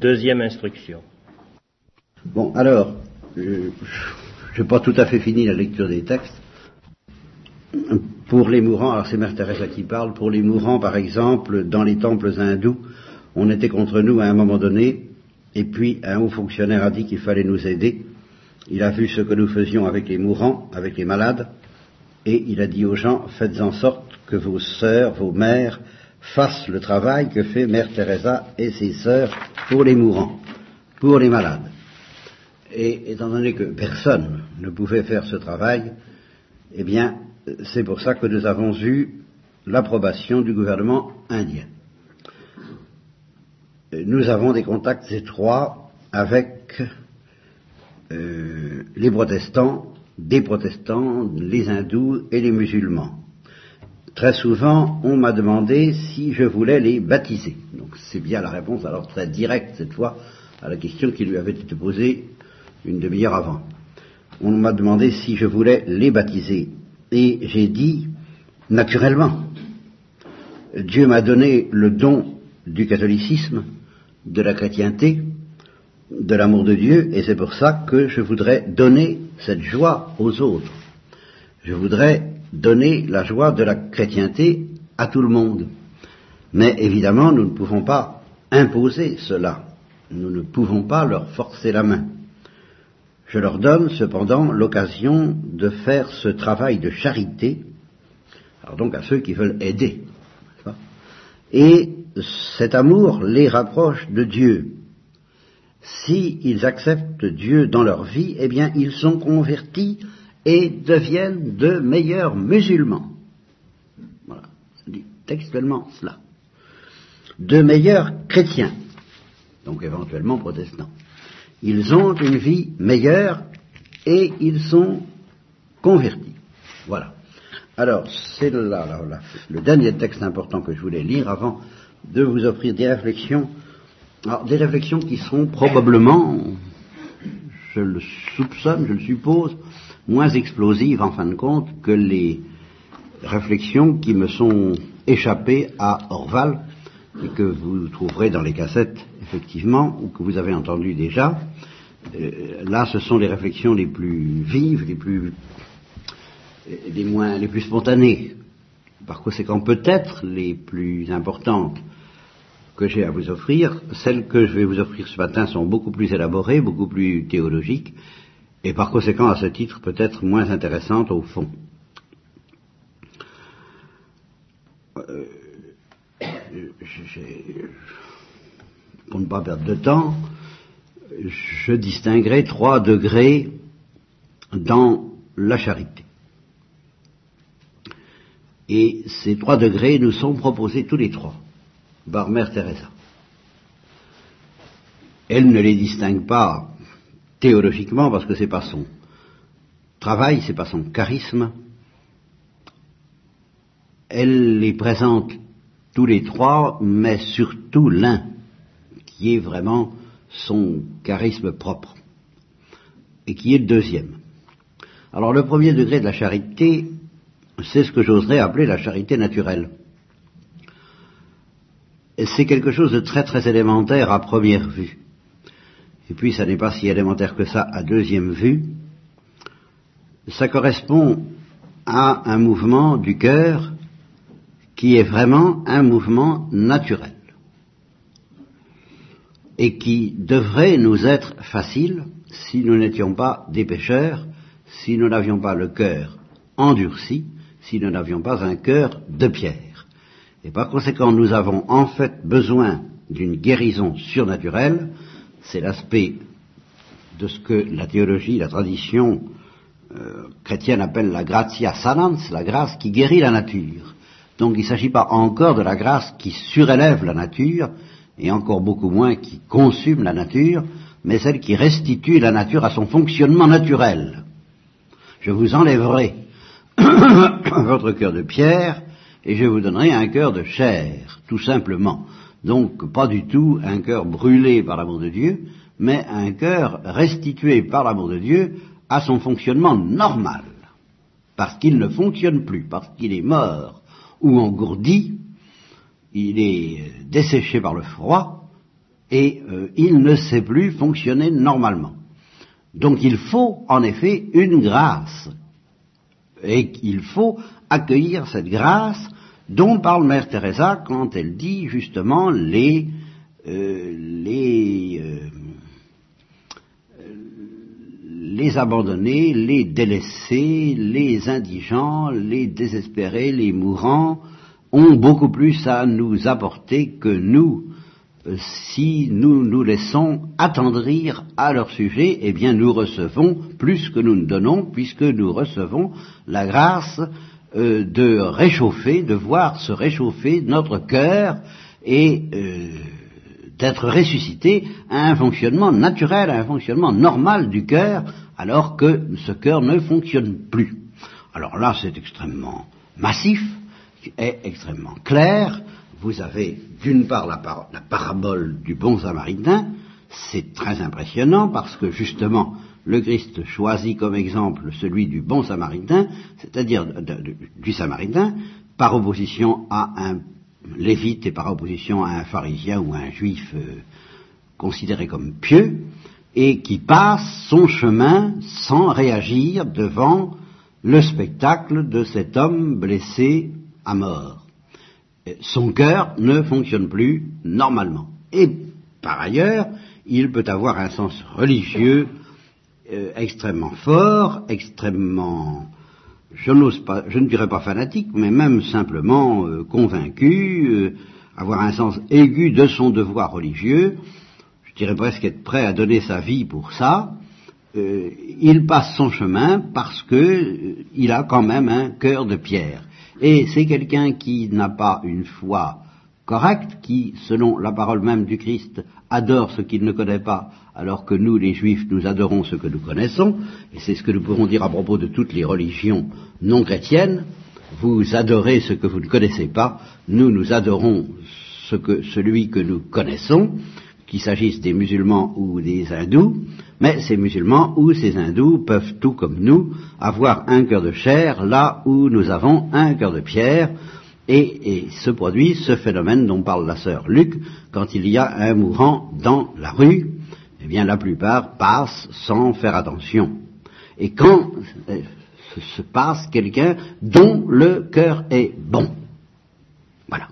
Deuxième instruction. Bon, alors, je n'ai pas tout à fait fini la lecture des textes. Pour les mourants, alors c'est Mère Teresa qui parle, pour les mourants, par exemple, dans les temples hindous, on était contre nous à un moment donné, et puis un haut fonctionnaire a dit qu'il fallait nous aider. Il a vu ce que nous faisions avec les mourants, avec les malades, et il a dit aux gens, faites en sorte que vos sœurs, vos mères, fassent le travail que fait Mère Teresa et ses sœurs pour les mourants, pour les malades. Et étant donné que personne ne pouvait faire ce travail, eh bien, c'est pour ça que nous avons eu l'approbation du gouvernement indien. Nous avons des contacts étroits avec euh, les protestants, des protestants, les hindous et les musulmans. Très souvent, on m'a demandé si je voulais les baptiser. Donc c'est bien la réponse, alors très directe cette fois, à la question qui lui avait été posée une demi-heure avant. On m'a demandé si je voulais les baptiser. Et j'ai dit, naturellement, Dieu m'a donné le don du catholicisme, de la chrétienté, de l'amour de Dieu, et c'est pour ça que je voudrais donner cette joie aux autres. Je voudrais donner la joie de la chrétienté à tout le monde. Mais évidemment, nous ne pouvons pas imposer cela. Nous ne pouvons pas leur forcer la main. Je leur donne cependant l'occasion de faire ce travail de charité, alors donc à ceux qui veulent aider. Et cet amour les rapproche de Dieu. S'ils acceptent Dieu dans leur vie, eh bien ils sont convertis et deviennent de meilleurs musulmans. Voilà, ça dit textuellement cela. De meilleurs chrétiens, donc éventuellement protestants. Ils ont une vie meilleure et ils sont convertis. Voilà. Alors, c'est le dernier texte important que je voulais lire avant de vous offrir des réflexions. Alors, des réflexions qui seront probablement, je le soupçonne, je le suppose, moins explosives en fin de compte que les réflexions qui me sont échappées à Orval et que vous trouverez dans les cassettes effectivement ou que vous avez entendues déjà. Euh, là, ce sont les réflexions les plus vives, les plus les moins les plus spontanées. Par conséquent, peut-être les plus importantes que j'ai à vous offrir, celles que je vais vous offrir ce matin sont beaucoup plus élaborées, beaucoup plus théologiques, et par conséquent, à ce titre, peut-être moins intéressante au fond. Euh, pour ne pas perdre de temps, je distinguerai trois degrés dans la charité. Et ces trois degrés nous sont proposés tous les trois par Mère Teresa. Elle ne les distingue pas théologiquement parce que c'est pas son travail, c'est pas son charisme. Elle les présente tous les trois, mais surtout l'un qui est vraiment son charisme propre et qui est le deuxième. Alors le premier degré de la charité, c'est ce que j'oserais appeler la charité naturelle. C'est quelque chose de très très élémentaire à première vue. Et puis ça n'est pas si élémentaire que ça à deuxième vue. Ça correspond à un mouvement du cœur qui est vraiment un mouvement naturel et qui devrait nous être facile si nous n'étions pas des pécheurs, si nous n'avions pas le cœur endurci, si nous n'avions pas un cœur de pierre. Et par conséquent, nous avons en fait besoin d'une guérison surnaturelle, c'est l'aspect de ce que la théologie, la tradition euh, chrétienne appelle la gratia sanans, la grâce qui guérit la nature. Donc il ne s'agit pas encore de la grâce qui surélève la nature, et encore beaucoup moins qui consume la nature, mais celle qui restitue la nature à son fonctionnement naturel. Je vous enlèverai votre cœur de pierre et je vous donnerai un cœur de chair, tout simplement. Donc pas du tout un cœur brûlé par l'amour de Dieu, mais un cœur restitué par l'amour de Dieu à son fonctionnement normal, parce qu'il ne fonctionne plus, parce qu'il est mort ou engourdi, il est desséché par le froid, et euh, il ne sait plus fonctionner normalement. Donc il faut en effet une grâce, et il faut accueillir cette grâce dont parle Mère Teresa quand elle dit justement les euh, les euh, les abandonnés, les délaissés, les indigents, les désespérés, les mourants ont beaucoup plus à nous apporter que nous. Euh, si nous nous laissons attendrir à leur sujet, eh bien nous recevons plus que nous ne donnons, puisque nous recevons la grâce euh, de réchauffer, de voir se réchauffer notre cœur et euh, d'être ressuscité à un fonctionnement naturel, à un fonctionnement normal du cœur, alors que ce cœur ne fonctionne plus. Alors là, c'est extrêmement massif, est extrêmement clair. Vous avez d'une part la, la, parabole du bon samaritain, c'est très impressionnant parce que justement le Christ choisit comme exemple celui du bon samaritain, c'est-à-dire du samaritain, par opposition à un lévite et par opposition à un pharisien ou un juif euh, considéré comme pieux, et qui passe son chemin sans réagir devant le spectacle de cet homme blessé à mort. Son cœur ne fonctionne plus normalement. Et par ailleurs, il peut avoir un sens religieux euh, extrêmement fort, extrêmement, je n'ose pas, je ne dirais pas fanatique, mais même simplement euh, convaincu, euh, avoir un sens aigu de son devoir religieux, je dirais presque être prêt à donner sa vie pour ça, il passe son chemin parce que il a quand même un cœur de pierre. Et c'est quelqu'un qui n'a pas une foi correcte, qui, selon la parole même du Christ, adore ce qu'il ne connaît pas, alors que nous, les Juifs, nous adorons ce que nous connaissons, et c'est ce que nous pourrons dire à propos de toutes les religions non chrétiennes, vous adorez ce que vous ne connaissez pas, nous, nous adorons celui que nous connaissons, qu'il s'agisse des musulmans ou des hindous, mais ces musulmans ou ces hindous peuvent, tout comme nous, avoir un cœur de chair là où nous avons un cœur de pierre, et, se produit ce phénomène dont parle la sœur Luc, quand il y a un mourant dans la rue, eh bien la plupart passent sans faire attention. Et quand euh, se passe quelqu'un dont le cœur est bon, voilà,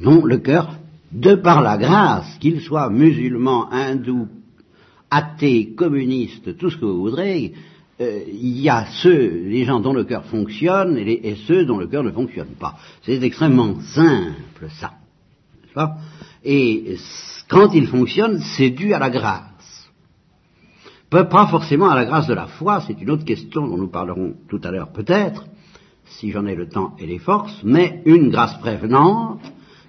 dont le cœur, de par la grâce, qu'il soit musulman, hindou, athée, communiste, tout ce que vous voudrez, euh, il y a ceux, les gens dont le cœur fonctionne et, ceux dont le cœur ne fonctionne pas. C'est extrêmement simple, ça. Et quand il fonctionne, c'est dû à la grâce. Pas forcément à la grâce de la foi, c'est une autre question dont nous parlerons tout à l'heure peut-être, si j'en ai le temps et les forces, mais une grâce prévenante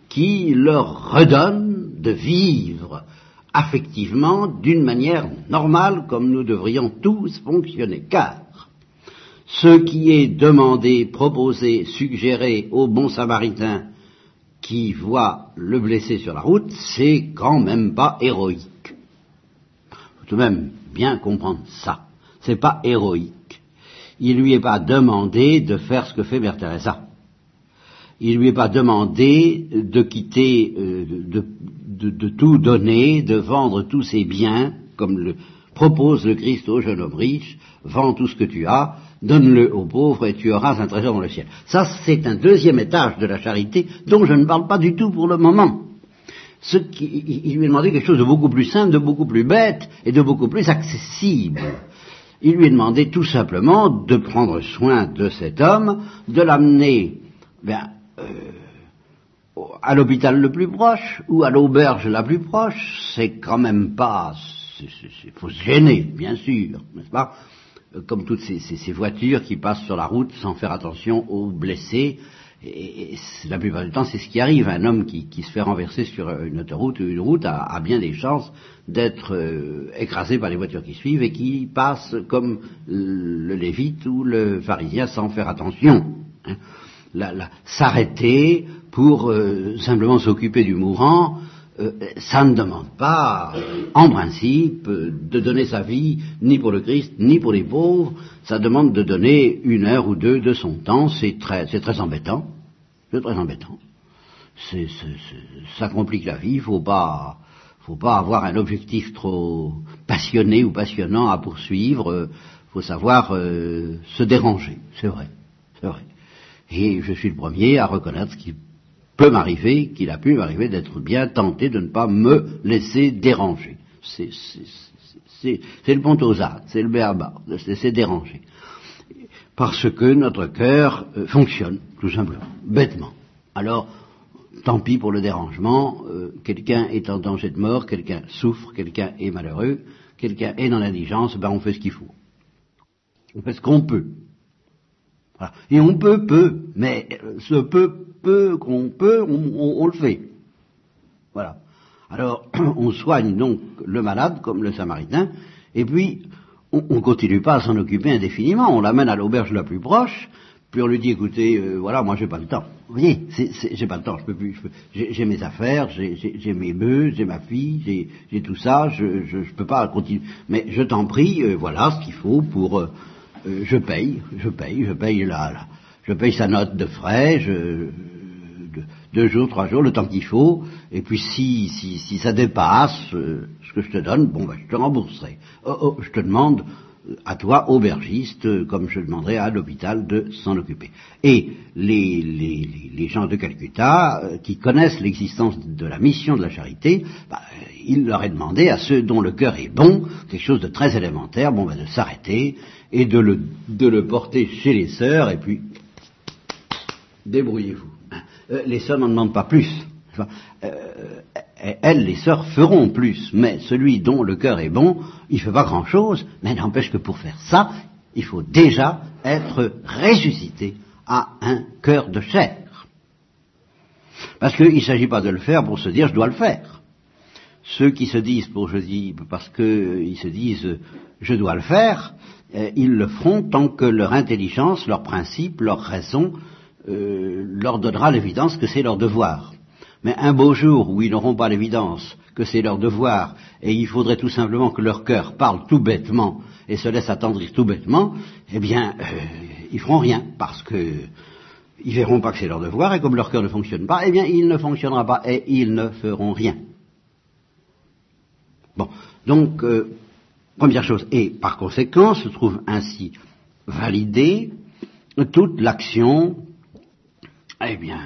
qui leur redonne de vivre affectivement d'une manière normale comme nous devrions tous fonctionner. Car ce qui est demandé, proposé, suggéré au bon samaritain qui voit le blessé sur la route, c'est quand même pas héroïque. Faut tout de même bien comprendre ça. C'est pas héroïque. Il lui est pas demandé de faire ce que fait Mère Teresa. Il lui est pas demandé de quitter, euh, de, de, tout donner, de vendre tous ses biens, comme le propose le Christ au jeune homme riche, vends tout ce que tu as, donne-le aux pauvres et tu auras un trésor dans le ciel. Ça, c'est un deuxième étage de la charité dont je ne parle pas du tout pour le moment. Il lui a demandé quelque chose de beaucoup plus simple, de beaucoup plus bête et de beaucoup plus accessible. Il lui a demandé tout simplement de prendre soin de cet homme, de l'amener ben, euh, à l'hôpital le plus proche ou à l'auberge la plus proche, c'est quand même pas, il faut se gêner, bien sûr, n'est-ce pas? Comme toutes ces, voitures qui passent sur la route sans faire attention aux blessés, et, la plupart du temps, c'est ce qui arrive. Un homme qui, se fait renverser sur une autoroute ou une route a, bien des chances d'être euh, écrasé par les voitures qui suivent et qui passent comme le lévite ou le pharisien sans faire attention. Hein s'arrêter pour euh, simplement s'occuper du mourant, euh, ça ne demande pas, en principe, de donner sa vie ni pour le Christ ni pour les pauvres. Ça demande de donner une heure ou deux de son temps. C'est très, c'est très embêtant. C'est très embêtant. C'est, ça complique la vie. Faut pas, faut pas avoir un objectif trop passionné ou passionnant à poursuivre. Il faut savoir se déranger, c'est vrai, c'est vrai. Et je suis le premier à reconnaître ce qu'il peut m'arriver, qu'il a pu m'arriver d'être bien tenté de ne pas me laisser déranger. C'est le pontosade, c'est le béaba, de se laisser déranger. Parce que notre cœur euh, fonctionne, tout simplement, bêtement. Alors, tant pis pour le dérangement, euh, quelqu'un est en danger de mort, quelqu'un souffre, quelqu'un est malheureux, quelqu'un est dans l'indigence, ben on fait ce qu'il faut. On fait ce qu'on peut. Et on peut peu, mais euh, ce peu, qu'on peut, on, le fait. Voilà. Alors, on soigne donc le malade comme le samaritain, et puis on ne continue pas à s'en occuper indéfiniment. On l'amène à l'auberge la plus proche, puis on lui dit écoutez, euh, voilà, moi j'ai pas le temps. Vous voyez, j'ai pas le temps. J'ai mes affaires, j'ai mes bœufs, j'ai ma fille, j'ai tout ça, je, je, peux pas continuer. Mais je t'en prie, euh, voilà ce qu'il faut pour euh, je paye, je paye, je paye la, je paye sa note de frais, je, deux jours, trois jours, le temps qu'il faut, et puis si, si, si ça dépasse euh, ce que je te donne, bon ben je te rembourserai. Oh, oh, je te demande à toi, aubergiste, comme je demanderais à l'hôpital de s'en occuper. Et les, les, les, gens de Calcutta, euh, qui connaissent l'existence de la mission de la charité, bah, il leur est demandé à ceux dont le cœur est bon, quelque chose de très élémentaire, bon, ben, de s'arrêter et de le, de le porter chez les sœurs, et puis débrouillez-vous. Euh, les sœurs n'en demandent pas plus. Euh, elles, les sœurs, feront plus, mais celui dont le cœur est bon, il ne fait pas grand-chose, mais n'empêche que pour faire ça, il faut déjà être ressuscité à un cœur de chair. Parce qu'il ne s'agit pas de le faire pour se dire je dois le faire. Ceux qui se disent pour je dis parce qu'ils se disent je dois le faire, euh, ils le feront tant que leur intelligence, leur principe, leur raison euh, leur donnera l'évidence que c'est leur devoir. Mais un beau jour où ils n'auront pas l'évidence que c'est leur devoir, et il faudrait tout simplement que leur cœur parle tout bêtement et se laisse attendrir tout bêtement, eh bien, euh, ils feront rien, parce que ils verront pas que c'est leur devoir, et comme leur cœur ne fonctionne pas, eh bien, il ne fonctionnera pas, et ils ne feront rien. Bon, donc, euh, première chose, et par conséquent, se trouve ainsi validée toute l'action, eh bien,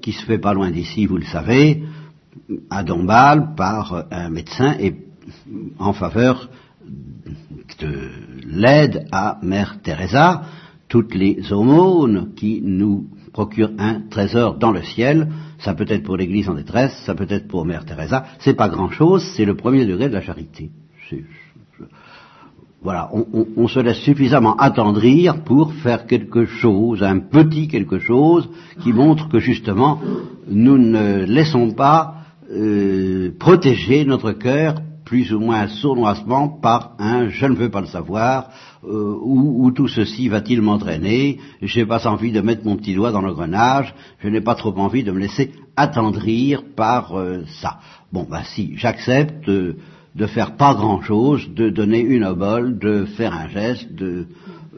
qui se fait pas loin d'ici, vous le savez, à Dombasle par un médecin et en faveur de l'aide à Mère Teresa, toutes les aumônes qui nous procurent un trésor dans le ciel, ça peut être pour l'Église en détresse, ça peut être pour Mère Teresa, c'est pas grand chose, c'est le premier degré de la charité voilà, on, se laisse suffisamment attendrir pour faire quelque chose, un petit quelque chose qui montre que justement nous ne laissons pas euh, protéger notre cœur plus ou moins sournoisement par un je ne veux pas le savoir, euh, où, tout ceci va-t-il m'entraîner, je n'ai pas envie de mettre mon petit doigt dans l'engrenage, je n'ai pas trop envie de me laisser attendrir par euh, ça. Bon, bah si, j'accepte de faire pas grand-chose, de donner une obole, de faire un geste, de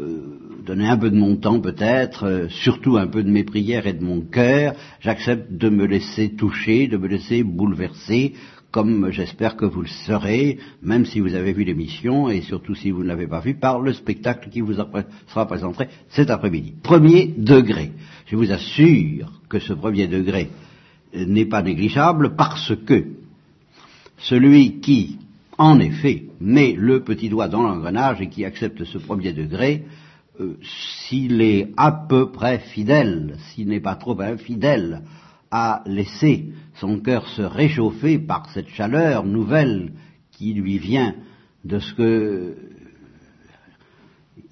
euh, donner un peu de mon temps peut-être, euh, surtout un peu de mes prières et de mon cœur. J'accepte de me laisser toucher, de me laisser bouleverser, comme j'espère que vous le serez, même si vous avez vu l'émission et surtout si vous ne l'avez pas vu, par le spectacle qui vous sera présenté cet après-midi. Premier degré. Je vous assure que ce premier degré n'est pas négligeable parce que celui qui en effet, met le petit doigt dans l'engrenage et qui accepte ce premier degré, euh, s'il est à peu près fidèle, s'il n'est pas trop infidèle, à laisser son cœur se réchauffer par cette chaleur nouvelle qui lui vient de ce que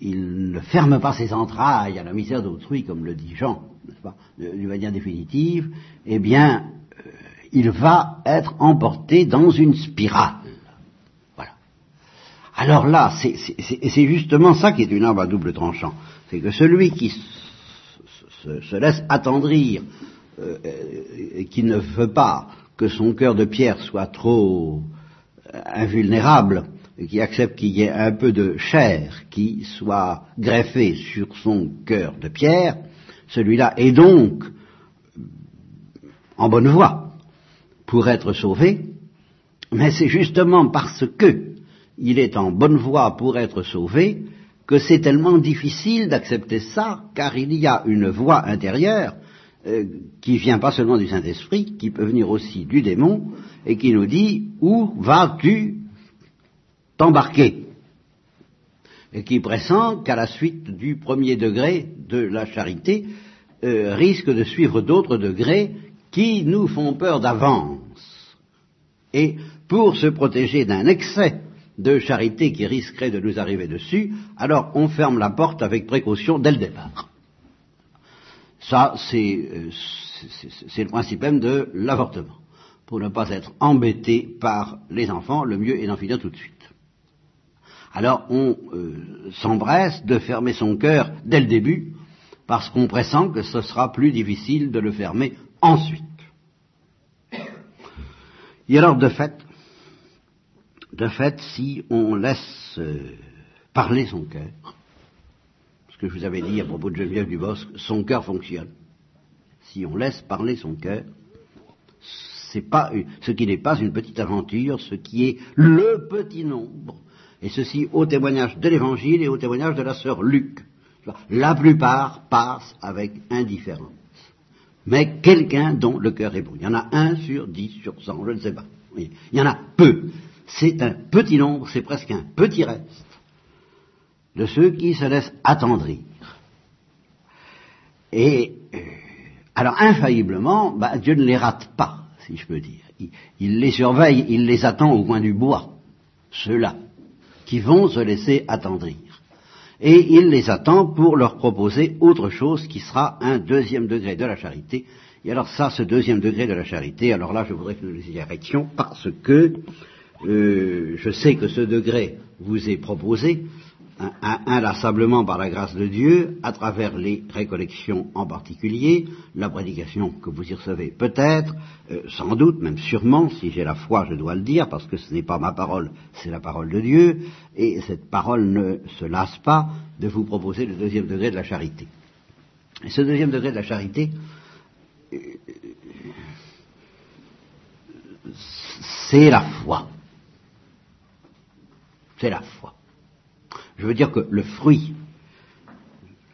il ne ferme pas ses entrailles à la misère d'autrui, comme le dit Jean, pas, d'une manière définitive, eh bien, euh, il va être emporté dans une spirale. Alors là, c'est justement ça qui est une arme à double tranchant. C'est que celui qui se, laisse attendrir euh, qui ne veut pas que son cœur de pierre soit trop euh, invulnérable, et qui accepte qu'il y ait un peu de chair qui soit greffée sur son cœur de pierre, celui-là est donc en bonne voie pour être sauvé, Mais c'est justement parce que il est en bonne voie pour être sauvé que c'est tellement difficile d'accepter ça, car il y a une voix intérieure euh, qui vient pas seulement du Saint-Esprit, qui peut venir aussi du démon, et qui nous dit où vas-tu t'embarquer? Et qui pressent qu'à la suite du premier degré de la charité, euh, risque de suivre d'autres degrés qui nous font peur d'avance. Et pour se protéger d'un excès de charité qui risquerait de nous arriver dessus, alors on ferme la porte avec précaution dès le départ. Ça, c'est euh, le principe même de l'avortement. Pour ne pas être embêté par les enfants, le mieux est d'en finir tout de suite. Alors on euh, de fermer son cœur dès le début, parce qu'on pressent que ce sera plus difficile de le fermer ensuite. Et alors de fait, de fait, si on laisse euh, parler son cœur, ce que je vous avais dit à propos de Geneviève Dubosc, son cœur fonctionne. Si on laisse parler son cœur, pas ce qui n'est pas une petite aventure, ce qui est le petit nombre et ceci au témoignage de l'Évangile et au témoignage de la sœur Luc. La plupart passent avec indifférence. Mais quelqu'un dont le cœur est bon. Il y en a un sur dix, sur cent, je ne sais pas. Il y en a peu. C'est un petit nombre, c'est presque un petit reste de ceux qui se laissent attendrir. Et euh, alors infailliblement, bah, Dieu ne les rate pas, si je peux dire. il les surveille, il les attend au coin du bois, ceux-là qui vont se laisser attendrir. Et il les attend pour leur proposer autre chose qui sera un deuxième degré de la charité. Et alors ça, ce deuxième degré de la charité, alors là je voudrais que nous y arrêtions parce que euh, je sais que ce degré vous est proposé, inlassablement par la grâce de Dieu, à travers les récollections en particulier, la prédication que vous y recevez peut-être, euh, sans doute, même sûrement, si j'ai la foi, je dois le dire, parce que ce n'est pas ma parole, c'est la parole de Dieu, et cette parole ne se lasse pas de vous proposer le deuxième degré de la charité. Et ce deuxième degré de la charité, euh, c'est la foi. C'est la foi. Je veux dire que le fruit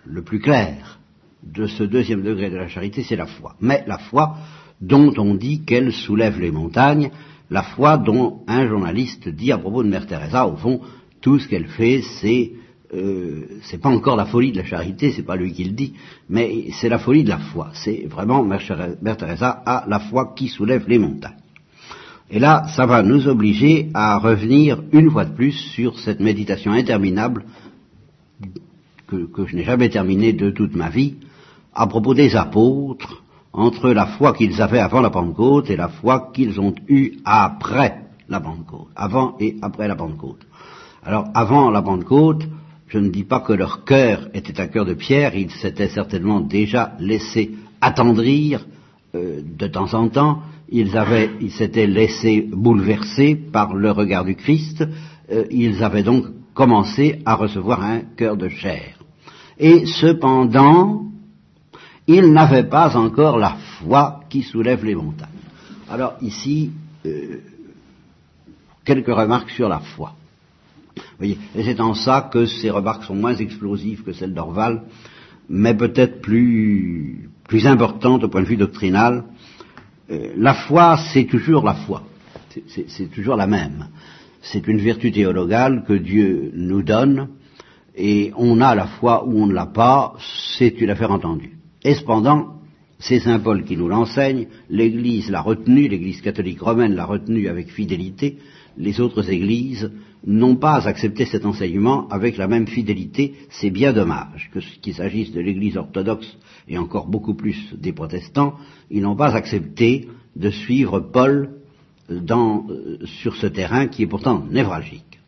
le plus clair de ce deuxième degré de la charité, c'est la foi. Mais la foi dont on dit qu'elle soulève les montagnes, la foi dont un journaliste dit à propos de Mère Teresa, au fond, tout ce qu'elle fait, c'est euh, c'est pas encore la folie de la charité, c'est pas lui qui le dit, mais c'est la folie de la foi. C'est vraiment Mère, Mère Teresa a la foi qui soulève les montagnes. Et là, ça va nous obliger à revenir une fois de plus sur cette méditation interminable que, je n'ai jamais terminée de toute ma vie, à propos des apôtres, entre la foi qu'ils avaient avant la Pentecôte et la foi qu'ils ont eue après la Pentecôte, avant et après la Pentecôte. Alors, avant la Pentecôte, je ne dis pas que leur cœur était un cœur de pierre, ils s'étaient certainement déjà laissés attendrir euh, de temps en temps, ils avaient, ils s'étaient laissés bouleverser par le regard du Christ, euh, ils avaient donc commencé à recevoir un cœur de chair. Et cependant, ils n'avaient pas encore la foi qui soulève les montagnes. Alors ici, euh, quelques remarques sur la foi. voyez, et c'est en ça que ces remarques sont moins explosives que celles d'Orval, mais peut-être plus, plus importantes au point de vue doctrinal, euh, la foi, c'est toujours la foi. C'est toujours la même. C'est une vertu théologale que Dieu nous donne, et on a la foi ou on ne l'a pas, c'est une affaire entendue. Et cependant, c'est Saint Paul qui nous l'enseigne, l'Église l'a retenu, l'Église catholique romaine l'a retenu avec fidélité, les autres Églises n'ont pas accepté cet enseignement avec la même fidélité, c'est bien dommage que qu'il s'agisse de l'Église orthodoxe et encore beaucoup plus des protestants, ils n'ont pas accepté de suivre Paul euh, sur ce terrain qui est pourtant névralgique,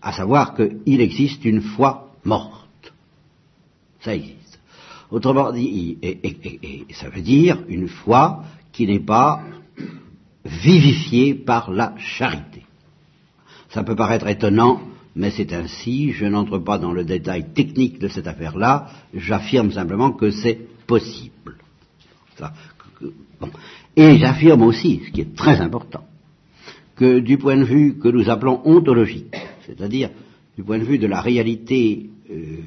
à savoir qu'il existe une foi morte. Ça existe. Autrement dit, et ça veut dire une foi qui n'est pas vivifiée par la charité. Ça peut paraître étonnant, mais c'est ainsi, je n'entre pas dans le détail technique de cette affaire-là, j'affirme simplement que c'est possible. Et j'affirme aussi, ce qui est très important, que du point de vue que nous appelons ontologique, c'est-à-dire du point de vue de la réalité euh,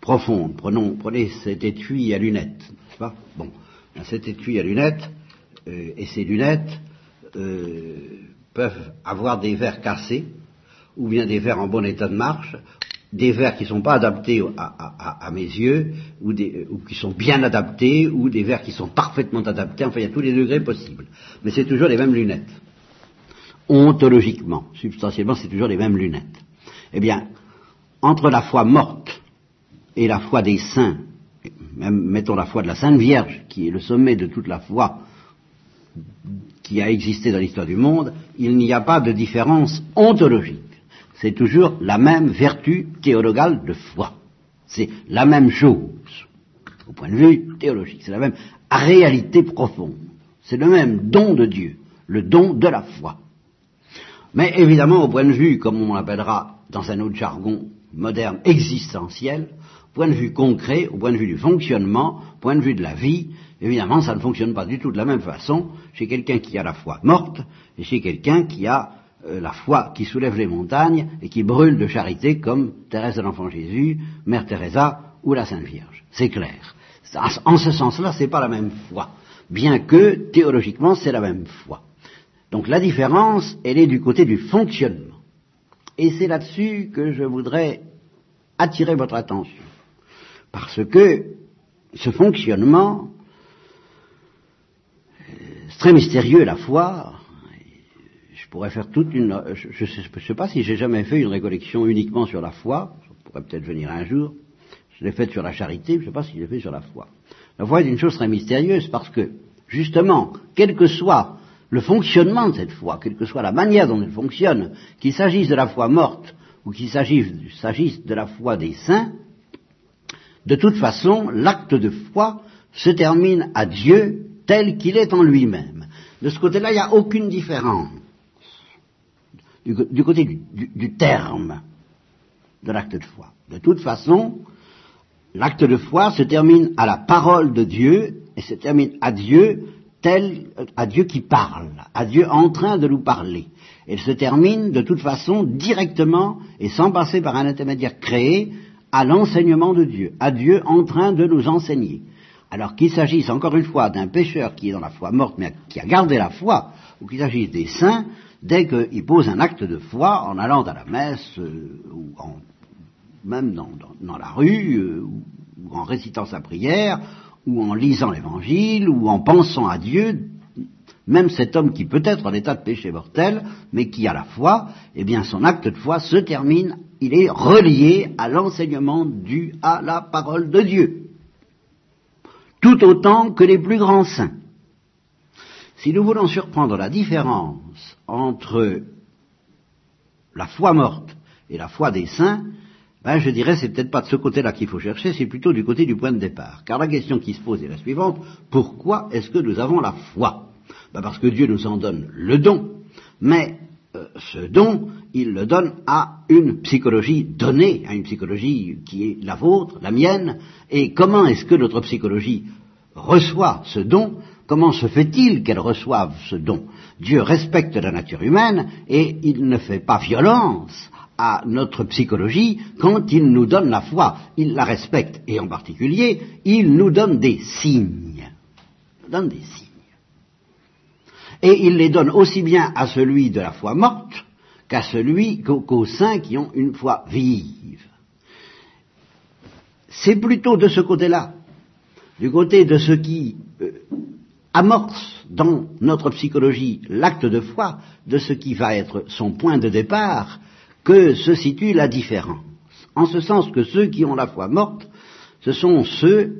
profonde. Prenons, prenez cet étui à lunettes, n'est-ce pas? Bon, cet étui à lunettes euh, et ces lunettes euh, peuvent avoir des verres cassés, ou bien des verres en bon état de marche, des verres qui ne sont pas adaptés à, mes yeux, ou, ou, qui sont bien adaptés, ou des verres qui sont parfaitement adaptés, enfin il y a tous les degrés possibles. Mais c'est toujours les mêmes lunettes. Ontologiquement, substantiellement, c'est toujours les mêmes lunettes. Eh bien, entre la foi morte et la foi des saints, même mettons la foi de la Sainte Vierge, qui est le sommet de toute la foi qui a existé dans l'histoire du monde, il n'y a pas de différence ontologique c'est toujours la même vertu théologale de foi. C'est la même chose, au point de vue théologique, c'est la même réalité profonde. C'est le même don de Dieu, le don de la foi. Mais évidemment, au point de vue, comme on l'appellera dans un autre jargon moderne, existentiel, point de vue concret, au point de vue du fonctionnement, point de vue de la vie, évidemment, ça ne fonctionne pas du tout de la même façon chez quelqu'un qui a la foi morte et chez quelqu'un qui a euh, la foi qui soulève les montagnes et qui brûle de charité comme Thérèse de l'Enfant Jésus, Mère Teresa ou la Sainte Vierge. C'est clair. En ce sens-là, c'est pas la même foi, bien que théologiquement c'est la même foi. Donc la différence, elle est du côté du fonctionnement. Et c'est là-dessus que je voudrais attirer votre attention. Parce que ce fonctionnement, très mystérieux la foi, pourrais faire toute une... Je ne sais, pas si j'ai jamais fait une récollection uniquement sur la foi, ça pourrait peut-être venir un jour. Je l'ai faite sur la charité, je ne sais pas si je l'ai fait sur la foi. La foi est une chose très mystérieuse parce que, justement, quel que soit le fonctionnement de cette foi, quelle que soit la manière dont elle fonctionne, qu'il s'agisse de la foi morte ou qu'il s'agisse de la foi des saints, de toute façon, l'acte de foi se termine à Dieu tel qu'il est en lui-même. De ce côté-là, il n'y a aucune différence du, côté du, terme de l'acte de foi. De toute façon, l'acte de foi se termine à la parole de Dieu et se termine à Dieu tel, à Dieu qui parle, à Dieu en train de nous parler. Elle se termine de toute façon directement et sans passer par un intermédiaire créé à l'enseignement de Dieu, à Dieu en train de nous enseigner. Alors qu'il s'agisse encore une fois d'un pécheur qui est dans la foi morte mais qui a gardé la foi, ou qu'il s'agisse des saints, dès qu'il pose un acte de foi en allant à la messe, euh, ou en, même dans, la rue, euh, ou en récitant sa prière, ou en lisant l'évangile, ou en pensant à Dieu, même cet homme qui peut être en état de péché mortel, mais qui a la foi, eh bien son acte de foi se termine, il est relié à l'enseignement dû à la parole de Dieu. Tout autant que les plus grands saints. Si nous voulons surprendre la différence entre la foi morte et la foi des saints, ben je dirais c'est peut-être pas de ce côté-là qu'il faut chercher, c'est plutôt du côté du point de départ. Car la question qui se pose est la suivante pourquoi est-ce que nous avons la foi? Ben Parce que Dieu nous en donne le don, mais ce don, il le donne à une psychologie donnée, à une psychologie qui est la vôtre, la mienne, et comment est-ce que notre psychologie reçoit ce don? Comment se fait-il qu'elle reçoive ce don? Dieu respecte la nature humaine et il ne fait pas violence à notre psychologie quand il nous donne la foi. Il la respecte et en particulier, il nous donne des signes. Donne des signes. Et il les donne aussi bien à celui de la foi morte qu'à celui qu'aux saints qui ont une foi vive. C'est plutôt de ce côté-là, du côté de ceux qui euh, amorce dans notre psychologie l'acte de foi de ce qui va être son point de départ que se situe la différence. En ce sens que ceux qui ont la foi morte, ce sont ceux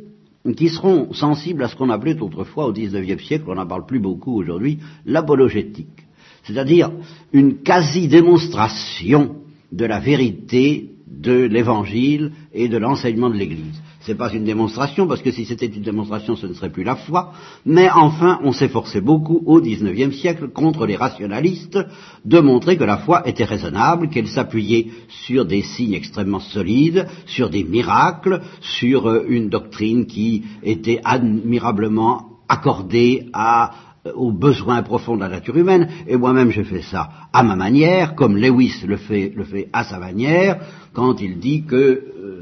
qui seront sensibles à ce qu'on appelait autrefois au XIXe siècle, on n'en parle plus beaucoup aujourd'hui, l'apologétique. C'est-à-dire une quasi-démonstration de la vérité de l'évangile et de l'enseignement de l'Église. Ce n'est pas une démonstration, parce que si c'était une démonstration, ce ne serait plus la foi, mais enfin, on s'efforçait beaucoup au XIXe siècle contre les rationalistes de montrer que la foi était raisonnable, qu'elle s'appuyait sur des signes extrêmement solides, sur des miracles, sur euh, une doctrine qui était admirablement accordée à aux besoins profonds de la nature humaine, et moi-même je fais ça à ma manière, comme Lewis le fait, le fait à sa manière, quand il dit que, euh,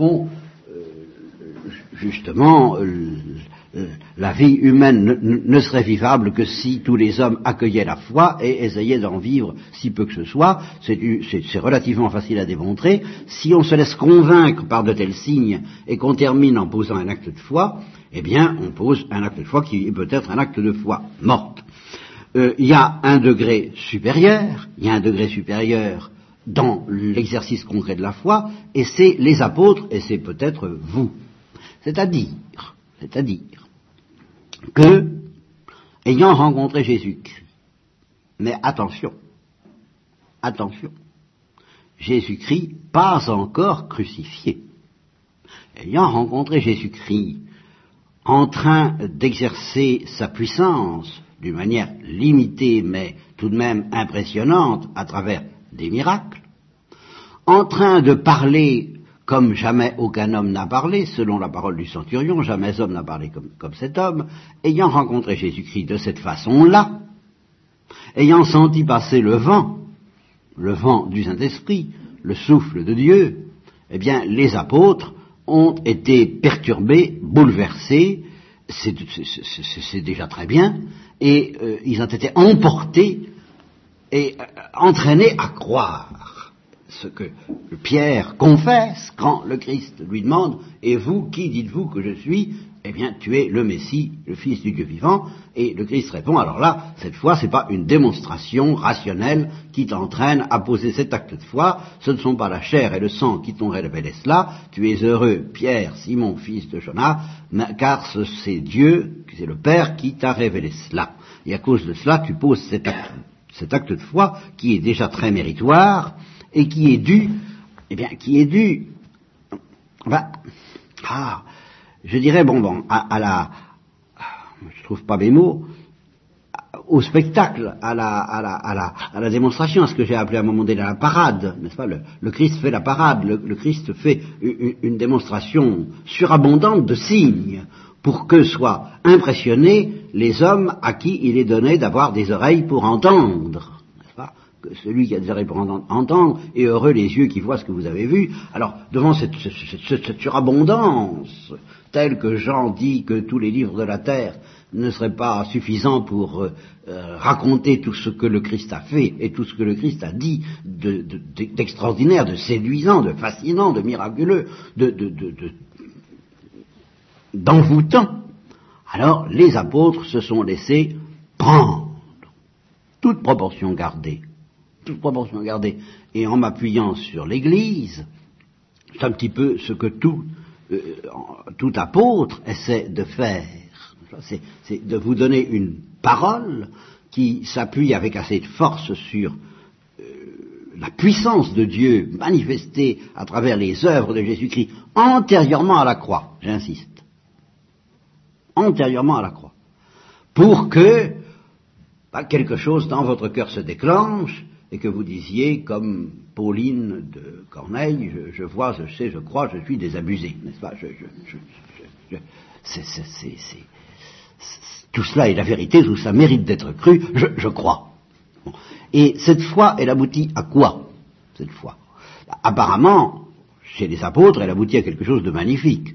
euh, justement, euh, la vie humaine ne, serait vivable que si tous les hommes accueillaient la foi et essayaient d'en vivre si peu que ce soit. C'est relativement facile à démontrer. Si on se laisse convaincre par de tels signes et qu'on termine en posant un acte de foi, eh bien, on pose un acte de foi qui est peut-être un acte de foi morte. Euh, il y a un degré supérieur, il y a un degré supérieur dans l'exercice concret de la foi, et c'est les apôtres, et c'est peut-être vous. C'est-à-dire, c'est-à-dire que, ayant rencontré Jésus-Christ, mais attention, attention, Jésus-Christ pas encore crucifié, ayant rencontré Jésus-Christ en train d'exercer sa puissance d'une manière limitée mais tout de même impressionnante à travers des miracles, en train de parler comme jamais aucun homme n'a parlé, selon la parole du centurion, jamais homme n'a parlé comme, cet homme, ayant rencontré Jésus-Christ de cette façon-là, ayant senti passer le vent, le vent du Saint-Esprit, le souffle de Dieu, eh bien, les apôtres ont été perturbés, bouleversés, c'est déjà très bien, et euh, ils ont été emportés et euh, entraînés à croire ce que Pierre confesse quand le Christ lui demande Et vous, qui dites-vous que je suis? Eh bien, tu es le Messie, le Fils du Dieu vivant. Et le Christ répond Alors là, cette fois, ce n'est pas une démonstration rationnelle qui t'entraîne à poser cet acte de foi. Ce ne sont pas la chair et le sang qui t'ont révélé cela. Tu es heureux, Pierre, Simon, fils de Jonas, car c'est Dieu, c'est le Père qui t'a révélé cela. Et à cause de cela, tu poses cet acte, cet acte de foi qui est déjà très méritoire et qui est dû, eh bien, qui est dû, bah, ah, je dirais, bon, bon, à, la, je trouve pas mes mots, au spectacle, à la, à la, à la, à la démonstration, à ce que j'ai appelé à un moment donné la parade, n'est-ce pas le, Christ fait la parade, le, Christ fait une, démonstration surabondante de signes pour que soient impressionnés les hommes à qui il est donné d'avoir des oreilles pour entendre celui qui a des oreilles pour entendre, et heureux les yeux qui voient ce que vous avez vu. Alors, devant cette, surabondance, telle que Jean dit que tous les livres de la terre ne seraient pas suffisants pour euh, euh, raconter tout ce que le Christ a fait et tout ce que le Christ a dit d'extraordinaire, de, de, séduisant, de fascinant, de miraculeux, d'envoûtant, alors les apôtres se sont laissés prendre, toute proportion gardée, toute proportion gardée, et en m'appuyant sur l'Église, c'est un petit peu ce que tout, euh, tout apôtre essaie de faire. C'est de vous donner une parole qui s'appuie avec assez de force sur euh, la puissance de Dieu manifestée à travers les œuvres de Jésus-Christ antérieurement à la croix, j'insiste, antérieurement à la croix, pour que bah, quelque chose dans votre cœur se déclenche et que vous disiez, comme Pauline de Corneille, je, vois, je sais, je crois, je suis désabusé, n'est-ce pas? Tout cela est la vérité, tout ça mérite d'être cru, je, crois. Et cette foi, elle aboutit à quoi Cette foi? Apparemment, chez les apôtres, elle aboutit à quelque chose de magnifique.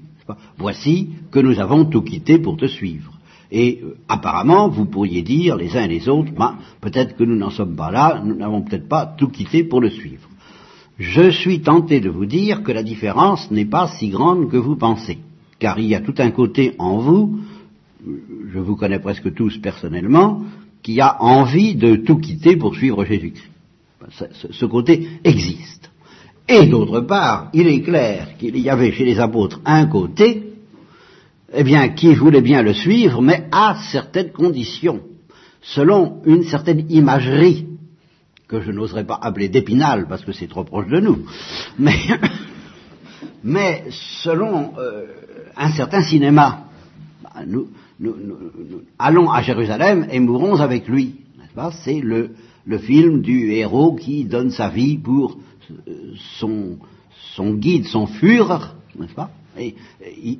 Voici que nous avons tout quitté pour te suivre. Et euh, apparemment, vous pourriez dire les uns et les autres, bah, peut-être que nous n'en sommes pas là, nous n'avons peut-être pas tout quitté pour le suivre. Je suis tenté de vous dire que la différence n'est pas si grande que vous pensez, car il y a tout un côté en vous, je vous connais presque tous personnellement, qui a envie de tout quitter pour suivre Jésus-Christ. Ce côté existe. Et d'autre part, il est clair qu'il y avait chez les apôtres un côté eh bien, qui voulait bien le suivre, mais à certaines conditions, selon une certaine imagerie, que je n'oserais pas appeler d'épinal parce que c'est trop proche de nous, mais, mais selon euh, un certain cinéma. Bah, nous, nous, allons à Jérusalem et mourons avec lui. C'est le, le film du héros qui donne sa vie pour euh, son, son guide, son fureur, n'est-ce pas? Et,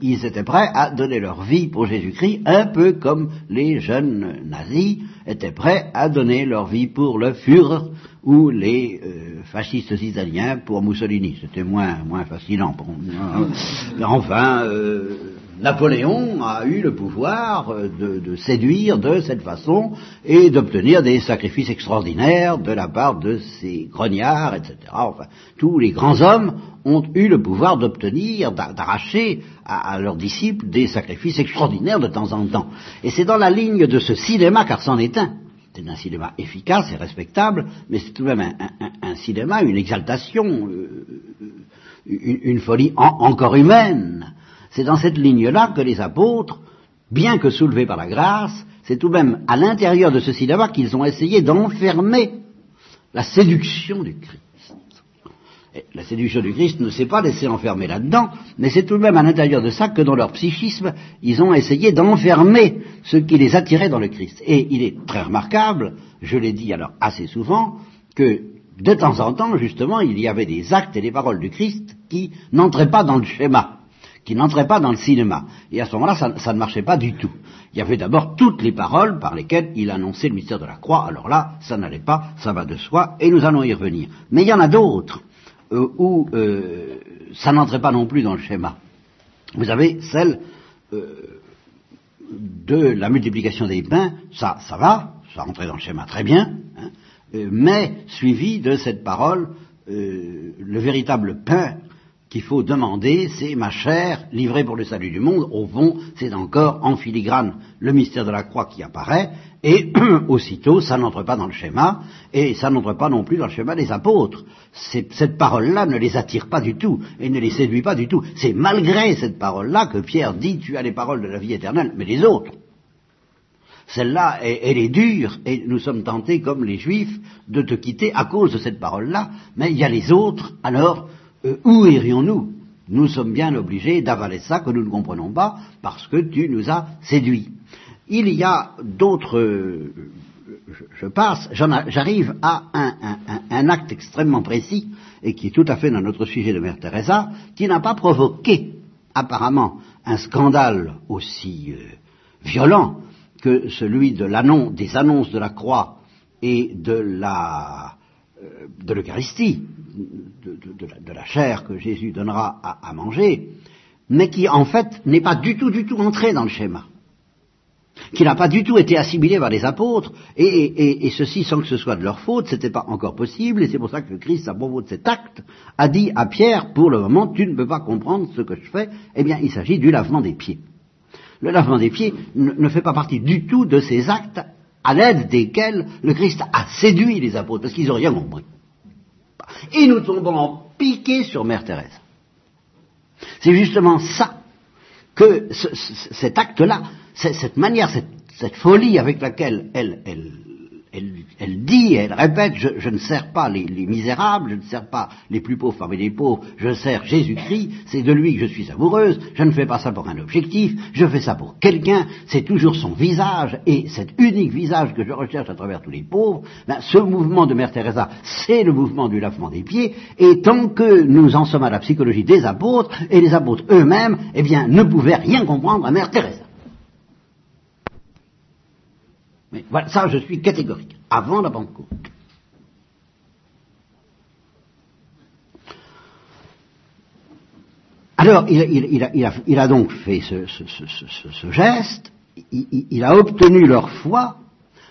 ils étaient prêts à donner leur vie pour Jésus-Christ, un peu comme les jeunes nazis étaient prêts à donner leur vie pour le Führer ou les euh, fascistes italiens pour Mussolini. C'était moins, moins fascinant pour. Enfin, euh, Napoléon a eu le pouvoir euh, de, séduire de cette façon et d'obtenir des sacrifices extraordinaires de la part de ses grognards, etc. Enfin, tous les grands hommes ont eu le pouvoir d'obtenir, d'arracher à, leurs disciples des sacrifices extraordinaires de temps en temps. Et c'est dans la ligne de ce cinéma, car c'en est un, c'est un cinéma efficace et respectable, mais c'est tout de même un, cinéma, une exaltation, euh, une, folie encore humaine. C'est dans cette ligne-là que les apôtres, bien que soulevés par la grâce, c'est tout de même à l'intérieur de ce cinéma qu'ils ont essayé d'enfermer la séduction du Christ la séduction du Christ ne s'est pas laissée enfermer là-dedans, mais c'est tout de même à l'intérieur de ça que dans leur psychisme, ils ont essayé d'enfermer ce qui les attirait dans le Christ. Et il est très remarquable, je l'ai dit alors assez souvent, que de temps en temps, justement, il y avait des actes et des paroles du Christ qui n'entraient pas dans le schéma, qui n'entraient pas dans le cinéma. Et à ce moment-là, ça, ça ne marchait pas du tout. Il y avait d'abord toutes les paroles par lesquelles il annonçait le mystère de la croix. Alors là, ça n'allait pas, ça va de soi, et nous allons y revenir. Mais il y en a d'autres euh, où euh, ça n'entrait pas non plus dans le schéma. Vous avez celle euh, de la multiplication des pains, ça, ça va, ça rentrait dans le schéma très bien, hein, mais suivi de cette parole, le véritable pain qu'il faut demander, c'est ma chair livrée pour le salut du monde. Au fond, c'est encore en filigrane le mystère de la croix qui apparaît, et aussitôt, ça n'entre pas dans le schéma, et ça n'entre pas non plus dans le schéma des apôtres. Cette parole-là ne les attire pas du tout, et ne les séduit pas du tout. C'est malgré cette parole-là que Pierre dit, tu as les paroles de la vie éternelle, mais les autres. Celle-là, elle est dure, et nous sommes tentés, comme les Juifs, de te quitter à cause de cette parole-là, mais il y a les autres, alors euh, où irions-nous? Nous sommes bien obligés d'avaler ça que nous ne comprenons pas parce que tu nous as séduits. Il y a d'autres. Euh, je, passe, j'arrive à un, acte extrêmement précis et qui est tout à fait dans notre sujet de Mère Teresa, qui n'a pas provoqué apparemment un scandale aussi euh, violent que celui de des annonces de la croix et de l'Eucharistie, de, la, chair que Jésus donnera à, manger, mais qui en fait n'est pas du tout, du tout entré dans le schéma, qui n'a pas du tout été assimilé par les apôtres, et, ceci sans que ce soit de leur faute, ce n'était pas encore possible, et c'est pour ça que le Christ, à propos de cet acte, a dit à Pierre, pour le moment, tu ne peux pas comprendre ce que je fais, eh bien il s'agit du lavement des pieds. Le lavement des pieds ne fait pas partie du tout de ces actes à l'aide desquels le Christ a séduit les apôtres, parce qu'ils n'ont rien compris. Et nous tombons en piqué sur Mère Thérèse. C'est justement ça que cet acte-là, cette manière, cette, folie avec laquelle elle, elle, elle, dit, elle répète, je, ne sers pas les, misérables, je ne sers pas les plus pauvres parmi les pauvres, je sers Jésus-Christ, c'est de lui que je suis amoureuse, je ne fais pas ça pour un objectif, je fais ça pour quelqu'un, c'est toujours son visage, et cet unique visage que je recherche à travers tous les pauvres, ben, ce mouvement de Mère Teresa, c'est le mouvement du lavement des pieds, et tant que nous en sommes à la psychologie des apôtres, et les apôtres eux-mêmes, eh bien, ne pouvaient rien comprendre à Mère Teresa. Mais ça, je suis catégorique. Avant la Pentecôte. Alors, il, a, donc fait ce, geste, il, a obtenu leur foi,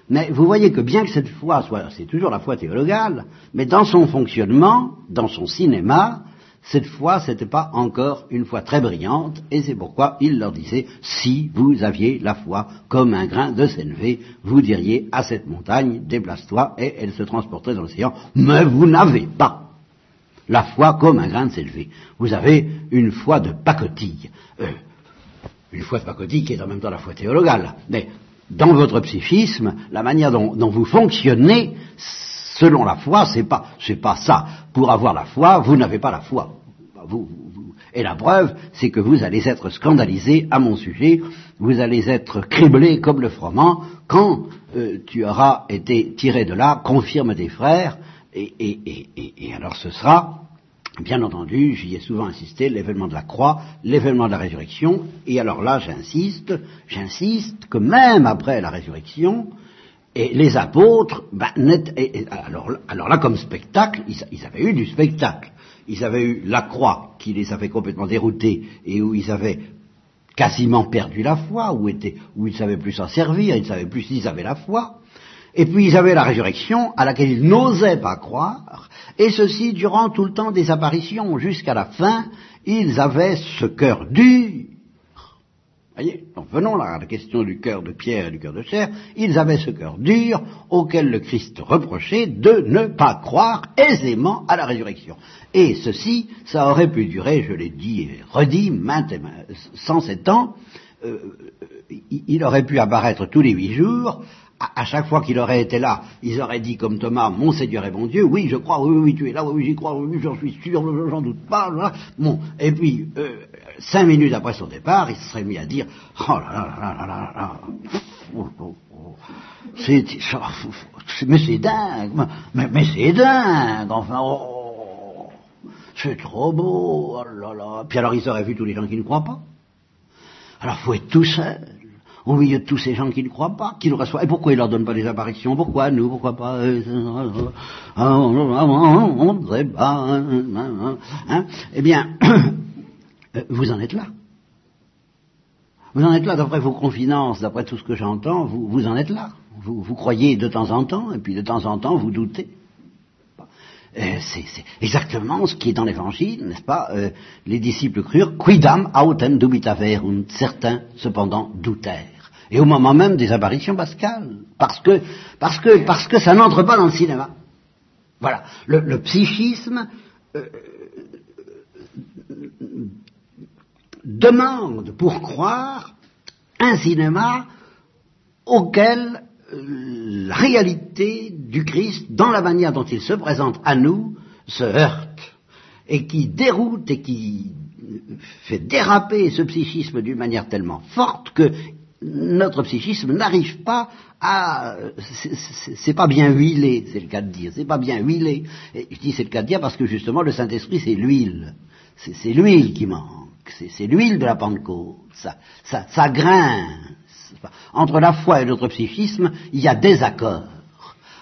mais vous voyez que bien que cette foi soit, c'est toujours la foi théologale, mais dans son fonctionnement, dans son cinéma, cette fois, ce n'était pas encore une foi très brillante, et c'est pourquoi il leur disait, si vous aviez la foi comme un grain de sénévé, vous diriez à cette montagne, déplace-toi, et elle se transporterait dans l'océan. Mais vous n'avez pas la foi comme un grain de sénévé. Vous avez une foi de pacotille. Euh, une foi de pacotille qui est en même temps la foi théologale. Mais dans votre psychisme, la manière dont vous fonctionnez, selon la foi, c'est pas, c'est pas ça. Pour avoir la foi, vous n'avez pas la foi. Vous, Et la preuve, c'est que vous allez être scandalisé à mon sujet, vous allez être criblé comme le froment quand euh, tu auras été tiré de là, confirme des frères, et, et, et, et alors ce sera Bien entendu, j'y ai souvent insisté, l'événement de la croix, l'événement de la résurrection, et alors là, j'insiste, j'insiste que même après la résurrection, et les apôtres, ben, alors, alors, là, comme spectacle, ils, avaient eu du spectacle. Ils avaient eu la croix qui les avait complètement déroutés et où ils avaient quasiment perdu la foi, où, où ils ne savaient plus s'en servir, ils ne savaient plus s'ils avaient la foi. Et puis ils avaient la résurrection à laquelle ils n'osaient pas croire, et ceci durant tout le temps des apparitions, jusqu'à la fin, ils avaient ce cœur dur. Voyez, donc venons à la question du cœur de pierre et du cœur de chair, ils avaient ce cœur dur auquel le Christ reprochait de ne pas croire aisément à la résurrection. Et ceci, ça aurait pu durer, je l'ai dit et redit, maintes et maintes, 107 ans, euh, il aurait pu apparaître tous les huit jours, à, chaque fois qu'il aurait été là, ils auraient dit comme Thomas, mon Seigneur et mon Dieu, oui, je crois, oui, oui, tu es là, oui, j'y crois, oui, j'en suis sûr, j'en doute pas. Là. Et puis, euh, cinq minutes après son départ, il se serait mis à dire, oh là là là là là là, oh, oh, oh. c'est, mais c'est dingue, mais, c'est dingue, enfin, oh, c'est trop beau, oh là là. Puis alors ils auraient vu tous les gens qui ne croient pas. Alors faut être tout seul au milieu de tous ces gens qui ne croient pas, qui le reçoivent. Et pourquoi ils leur donnent pas des apparitions Pourquoi nous Pourquoi pas On ne pas. Hein eh bien, vous en êtes là. Vous en êtes là, d'après vos confidences, d'après tout ce que j'entends, vous, vous en êtes là. Vous, vous croyez de temps en temps, et puis de temps en temps, vous doutez. c'est exactement ce qui est dans l'évangile, n'est-ce pas euh, Les disciples crurent, quidam autem dubitaverunt, certains cependant doutèrent et au moment même des apparitions pascales, parce que, parce que, parce que ça n'entre pas dans le cinéma. Voilà. Le, psychisme euh, demande pour croire un cinéma auquel euh, la réalité du Christ, dans la manière dont il se présente à nous, se heurte et qui déroute et qui fait déraper ce psychisme d'une manière tellement forte que notre psychisme n'arrive pas à... C'est pas bien huilé, c'est le cas de dire, c'est pas bien huilé. Et je dis c'est le cas de dire parce que justement le Saint-Esprit c'est l'huile. C'est l'huile qui manque, c'est l'huile de la Pentecôte. Ça, ça, grince. Entre la foi et notre psychisme, il y a des accords.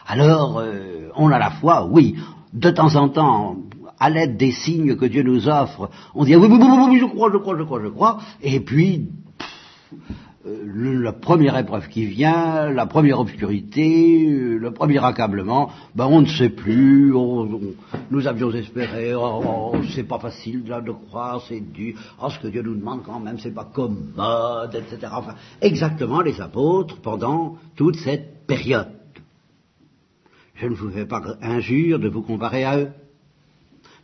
Alors, euh, on a la foi, oui. De temps en temps, à l'aide des signes que Dieu nous offre, on dit oui, oui, oui, oui, je crois, je crois, je crois, je crois. Et puis, euh, la première épreuve qui vient, la première obscurité, le premier accablement, ben on ne sait plus, nous avions espéré, oh, oh, c'est pas facile là, de croire, c'est dur, oh, ce que Dieu nous demande quand même, c'est pas commode, etc. Enfin, exactement les apôtres pendant toute cette période. Je ne vous fais pas injure de vous comparer à eux,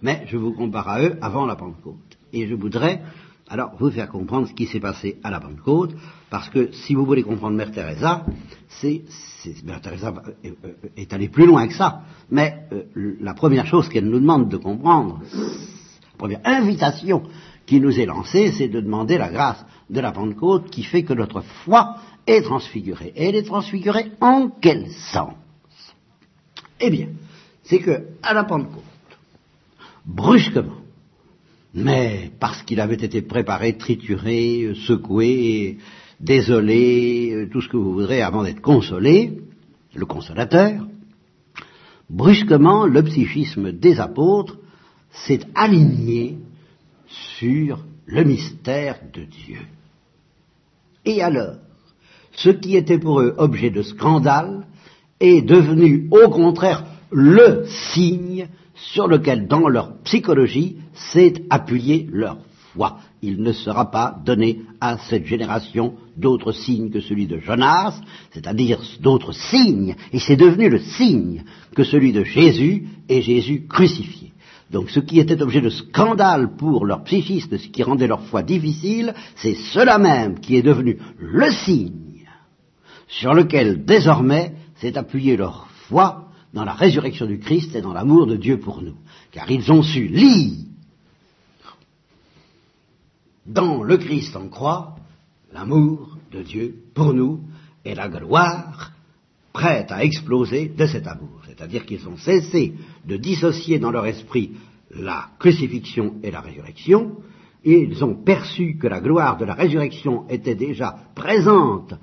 mais je vous compare à eux avant la Pentecôte. Et je voudrais alors vous faire comprendre ce qui s'est passé à la Pentecôte, parce que si vous voulez comprendre Mère Teresa, c'est, Mère Teresa est allée plus loin que ça, mais euh, la première chose qu'elle nous demande de comprendre, la première invitation qui nous est lancée, c'est de demander la grâce de la Pentecôte qui fait que notre foi est transfigurée. Et elle est transfigurée en quel sens? Eh bien, c'est que à la Pentecôte, brusquement, mais parce qu'il avait été préparé, trituré, secoué, désolé, tout ce que vous voudrez avant d'être consolé, le consolateur, brusquement le psychisme des apôtres s'est aligné sur le mystère de Dieu. Et alors, ce qui était pour eux objet de scandale est devenu au contraire le signe sur lequel, dans leur psychologie, s'est appuyée leur Il ne sera pas donné à cette génération d'autres signes que celui de Jonas, c'est-à-dire d'autres signes, et c'est devenu le signe que celui de Jésus et Jésus crucifié. Donc ce qui était objet de scandale pour leur psychisme, ce qui rendait leur foi difficile, c'est cela même qui est devenu le signe sur lequel désormais s'est appuyée leur foi dans la résurrection du Christ et dans l'amour de Dieu pour nous. Car ils ont su lire dans le Christ en croix l'amour de Dieu pour nous et la gloire prête à exploser de cet amour. C'est-à-dire qu'ils ont cessé de dissocier dans leur esprit la crucifixion et la résurrection, et ils ont perçu que la gloire de la résurrection était déjà présente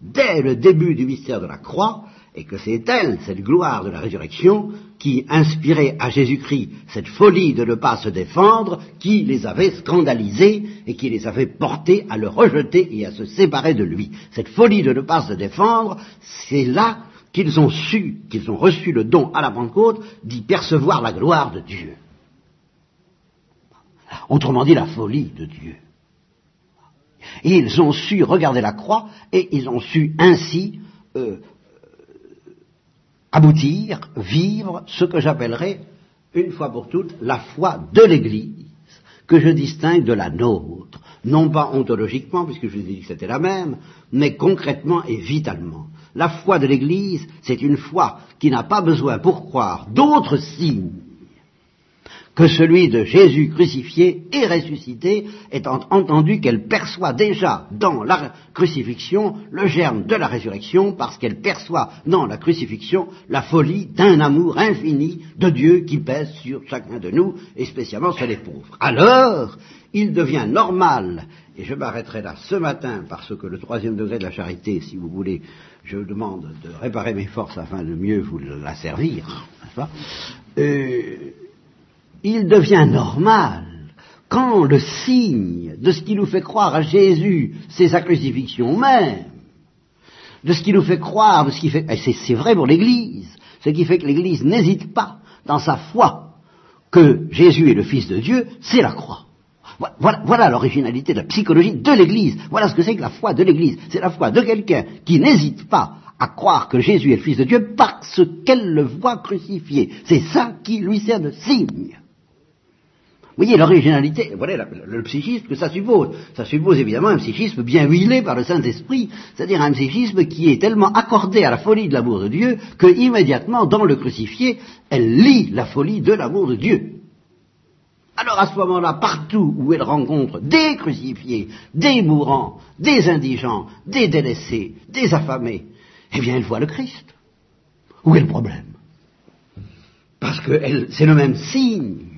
dès le début du mystère de la croix, et que c'est elle, cette gloire de la résurrection, qui inspirait à Jésus-Christ cette folie de ne pas se défendre, qui les avait scandalisés et qui les avait portés à le rejeter et à se séparer de lui. Cette folie de ne pas se défendre, c'est là qu'ils ont su, qu'ils ont reçu le don à la Pentecôte d'y percevoir la gloire de Dieu. Autrement dit, la folie de Dieu. Et ils ont su regarder la croix et ils ont su ainsi euh, aboutir, vivre ce que j'appellerais, une fois pour toutes, la foi de l'Église, que je distingue de la nôtre, non pas ontologiquement, puisque je vous ai dit que c'était la même, mais concrètement et vitalement. La foi de l'Église, c'est une foi qui n'a pas besoin pour croire d'autres signes que celui de Jésus crucifié et ressuscité, étant entendu qu'elle perçoit déjà dans la crucifixion le germe de la résurrection, parce qu'elle perçoit dans la crucifixion la folie d'un amour infini de Dieu qui pèse sur chacun de nous, et spécialement sur les pauvres. Alors, il devient normal, et je m'arrêterai là ce matin, parce que le troisième degré de la charité, si vous voulez, je demande de réparer mes forces afin de mieux vous la servir, euh, il devient normal quand le signe de ce qui nous fait croire à Jésus, c'est sa crucifixion même, de ce qui nous fait croire, de ce qui fait, c'est vrai pour l'Église, ce qui fait que l'Église n'hésite pas dans sa foi que Jésus est le Fils de Dieu, c'est la croix. Voilà, voilà l'originalité de la psychologie de l'Église. Voilà ce que c'est que la foi de l'Église. C'est la foi de quelqu'un qui n'hésite pas à croire que Jésus est le Fils de Dieu parce qu'elle le voit crucifié. C'est ça qui lui sert de signe. Vous voyez l'originalité, voilà le, psychisme que ça suppose. Ça suppose évidemment un psychisme bien huilé par le Saint-Esprit, c'est-à-dire un psychisme qui est tellement accordé à la folie de l'amour de Dieu que immédiatement dans le crucifié, elle lit la folie de l'amour de Dieu. Alors à ce moment-là, partout où elle rencontre des crucifiés, des mourants, des indigents, des délaissés, des affamés, eh bien elle voit le Christ. Où est le problème? Parce que c'est le même signe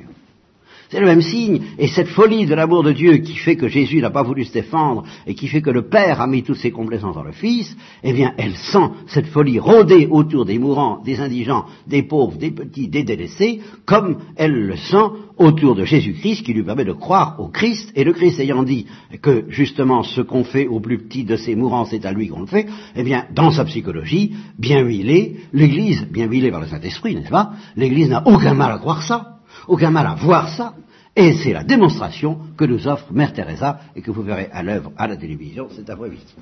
c'est le même signe. Et cette folie de l'amour de Dieu qui fait que Jésus n'a pas voulu se défendre et qui fait que le Père a mis toutes ses complaisances dans le Fils, eh bien, elle sent cette folie rôder autour des mourants, des indigents, des pauvres, des petits, des délaissés, comme elle le sent autour de Jésus-Christ qui lui permet de croire au Christ. Et le Christ ayant dit que justement ce qu'on fait au plus petit de ces mourants, c'est à lui qu'on le fait, eh bien, dans sa psychologie, bien huilée, l'Église, bien huilée par le Saint-Esprit, n'est-ce pas? L'Église n'a aucun mal à croire ça aucun mal à voir ça, et c'est la démonstration que nous offre Mère Teresa et que vous verrez à l'œuvre à la télévision cet après-midi.